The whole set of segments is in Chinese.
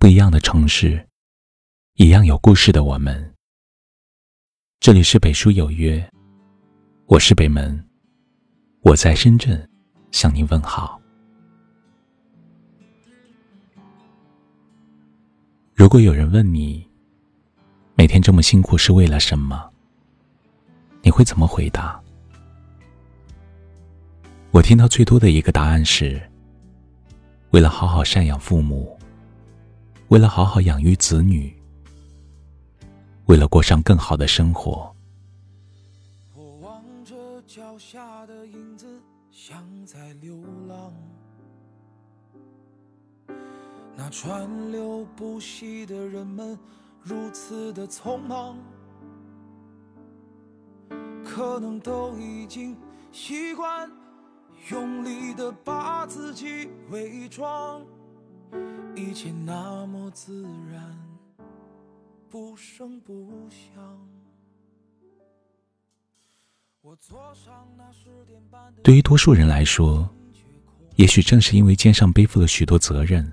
不一样的城市，一样有故事的我们。这里是北书有约，我是北门，我在深圳向您问好。如果有人问你，每天这么辛苦是为了什么？你会怎么回答？我听到最多的一个答案是：为了好好赡养父母。为了好好养育子女，为了过上更好的生活。我望着脚下的影子，像在流浪。那川流不息的人们，如此的匆忙，可能都已经习惯用力的把自己伪装。一切那么自然，不声不响。对于多数人来说，也许正是因为肩上背负了许多责任，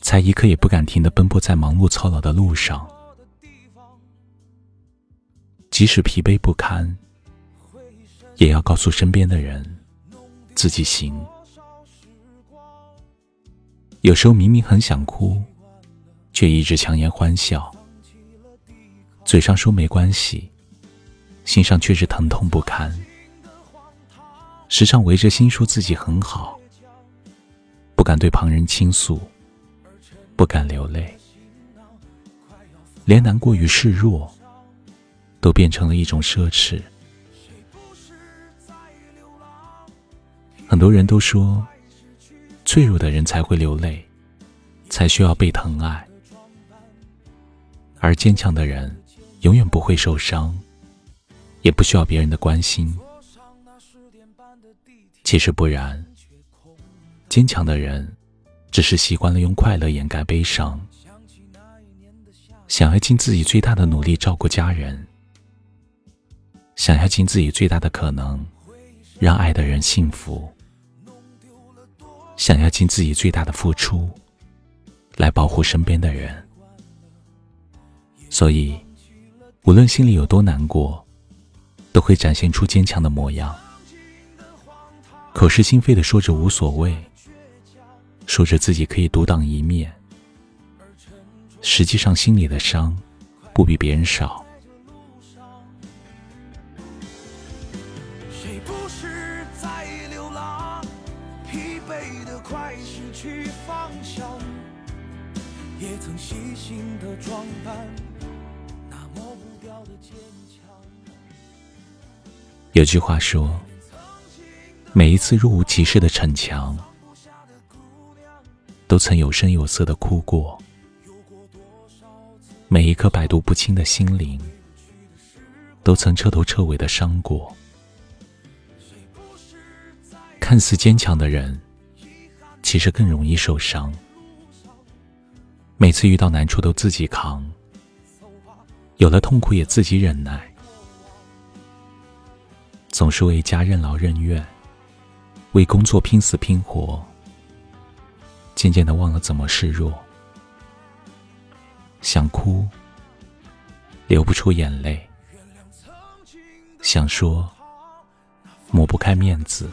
才一刻也不敢停的奔波在忙碌操劳的路上。即使疲惫不堪，也要告诉身边的人，自己行。有时候明明很想哭，却一直强颜欢笑，嘴上说没关系，心上却是疼痛不堪。时常围着心说自己很好，不敢对旁人倾诉，不敢流泪，连难过与示弱都变成了一种奢侈。很多人都说。脆弱的人才会流泪，才需要被疼爱；而坚强的人永远不会受伤，也不需要别人的关心。其实不然，坚强的人只是习惯了用快乐掩盖悲伤，想要尽自己最大的努力照顾家人，想要尽自己最大的可能让爱的人幸福。想要尽自己最大的付出，来保护身边的人，所以无论心里有多难过，都会展现出坚强的模样。口是心非的说着无所谓，说着自己可以独当一面，实际上心里的伤不比别人少。快失去方向，也曾细心的装扮，那抹不掉的坚强。有句话说，每一次若无其事的逞强，都曾有声有色的哭过；每一颗百毒不侵的心灵，都曾彻头彻尾的伤过。看似坚强的人。其实更容易受伤。每次遇到难处都自己扛，有了痛苦也自己忍耐，总是为家任劳任怨，为工作拼死拼活，渐渐的忘了怎么示弱。想哭，流不出眼泪；想说，抹不开面子。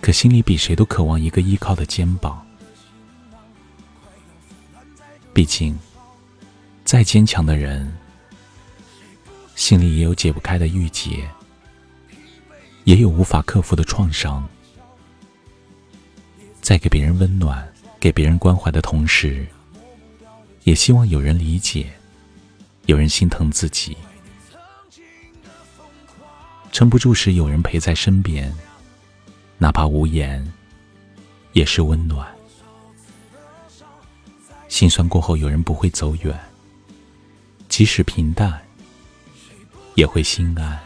可心里比谁都渴望一个依靠的肩膀。毕竟，再坚强的人，心里也有解不开的郁结，也有无法克服的创伤。在给别人温暖、给别人关怀的同时，也希望有人理解，有人心疼自己。撑不住时，有人陪在身边。哪怕无言，也是温暖。心酸过后，有人不会走远，即使平淡，也会心安。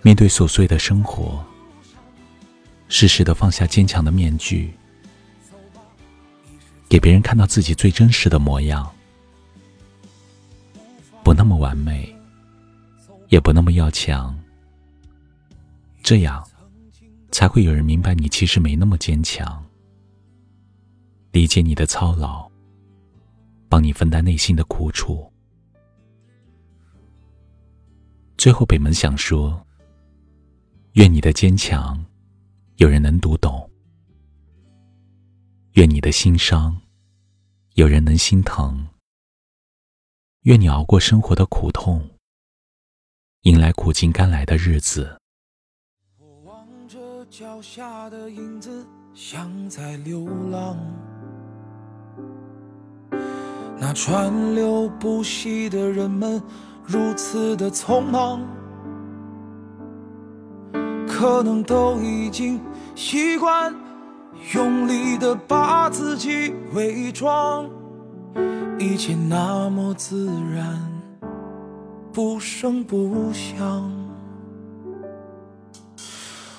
面对琐碎的生活，适时的放下坚强的面具，给别人看到自己最真实的模样。不那么完美，也不那么要强。这样，才会有人明白你其实没那么坚强。理解你的操劳，帮你分担内心的苦楚。最后，北门想说：愿你的坚强有人能读懂，愿你的心伤有人能心疼，愿你熬过生活的苦痛，迎来苦尽甘来的日子。脚下的影子像在流浪，那川流不息的人们如此的匆忙，可能都已经习惯用力的把自己伪装，一切那么自然，不声不响。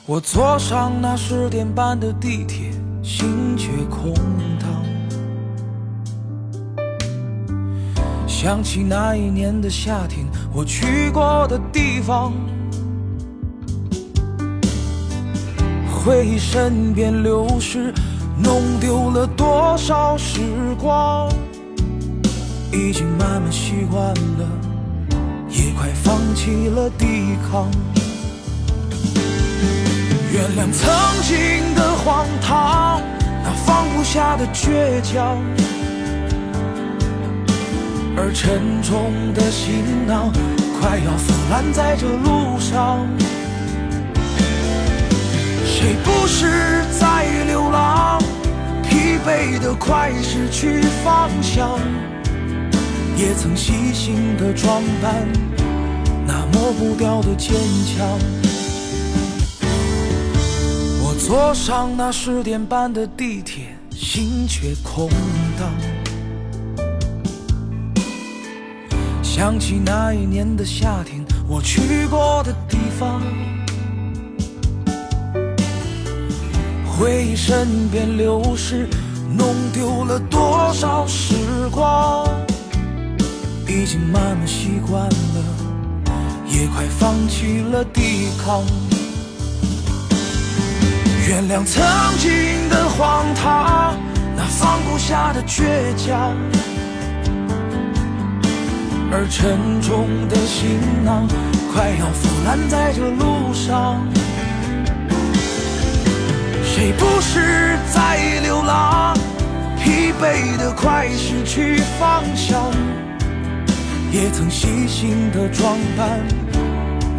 我坐上那十点半的地铁，心却空荡。想起那一年的夏天，我去过的地方，回忆身边流逝，弄丢了多少时光。已经慢慢习惯了，也快放弃了抵抗。原谅曾经的荒唐，那放不下的倔强，而沉重的行囊快要腐烂在这路上。谁不是在流浪？疲惫的快失去方向，也曾细心的装扮，那抹不掉的坚强。坐上那十点半的地铁，心却空荡。想起那一年的夏天，我去过的地方，回忆身边流逝，弄丢了多少时光。已经慢慢习惯了，也快放弃了抵抗。原谅曾经的荒唐，那放不下的倔强，而沉重的行囊快要腐烂在这路上。谁不是在流浪？疲惫的快失去方向，也曾细心的装扮，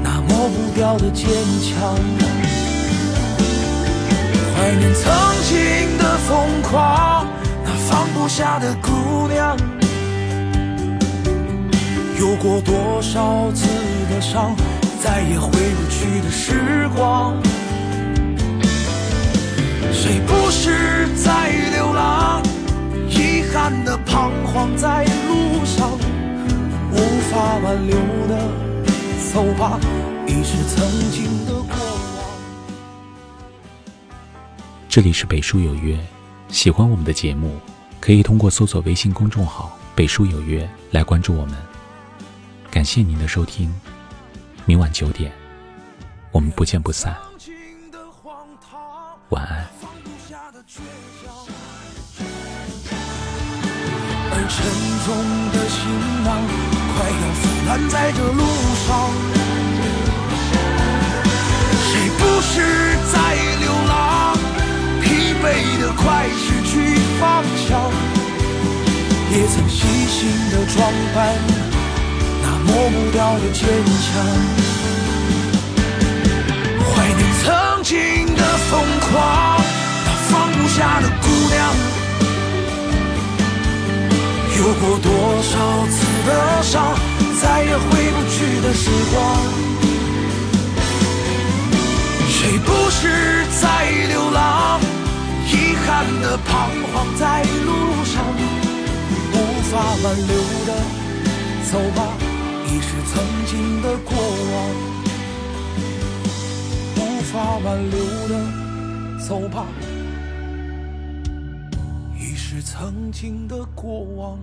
那抹不掉的坚强。念曾经的疯狂，那放不下的姑娘，有过多少次的伤，再也回不去的时光。谁不是在流浪？遗憾的彷徨在路上，无法挽留的，走吧，已是曾经的过。这里是北书有约，喜欢我们的节目，可以通过搜索微信公众号“北书有约”来关注我们。感谢您的收听，明晚九点，我们不见不散。晚安。而沉重的行囊快要腐烂在这路上，也曾细心的装扮，那抹不掉的坚强。怀念曾经的疯狂，那放不下的姑娘，有过多少次的伤，再也回不去的时光。谁不是在流浪？遗憾的彷徨在路上，无法挽留的，走吧，已是曾经的过往。无法挽留的，走吧，已是曾经的过往。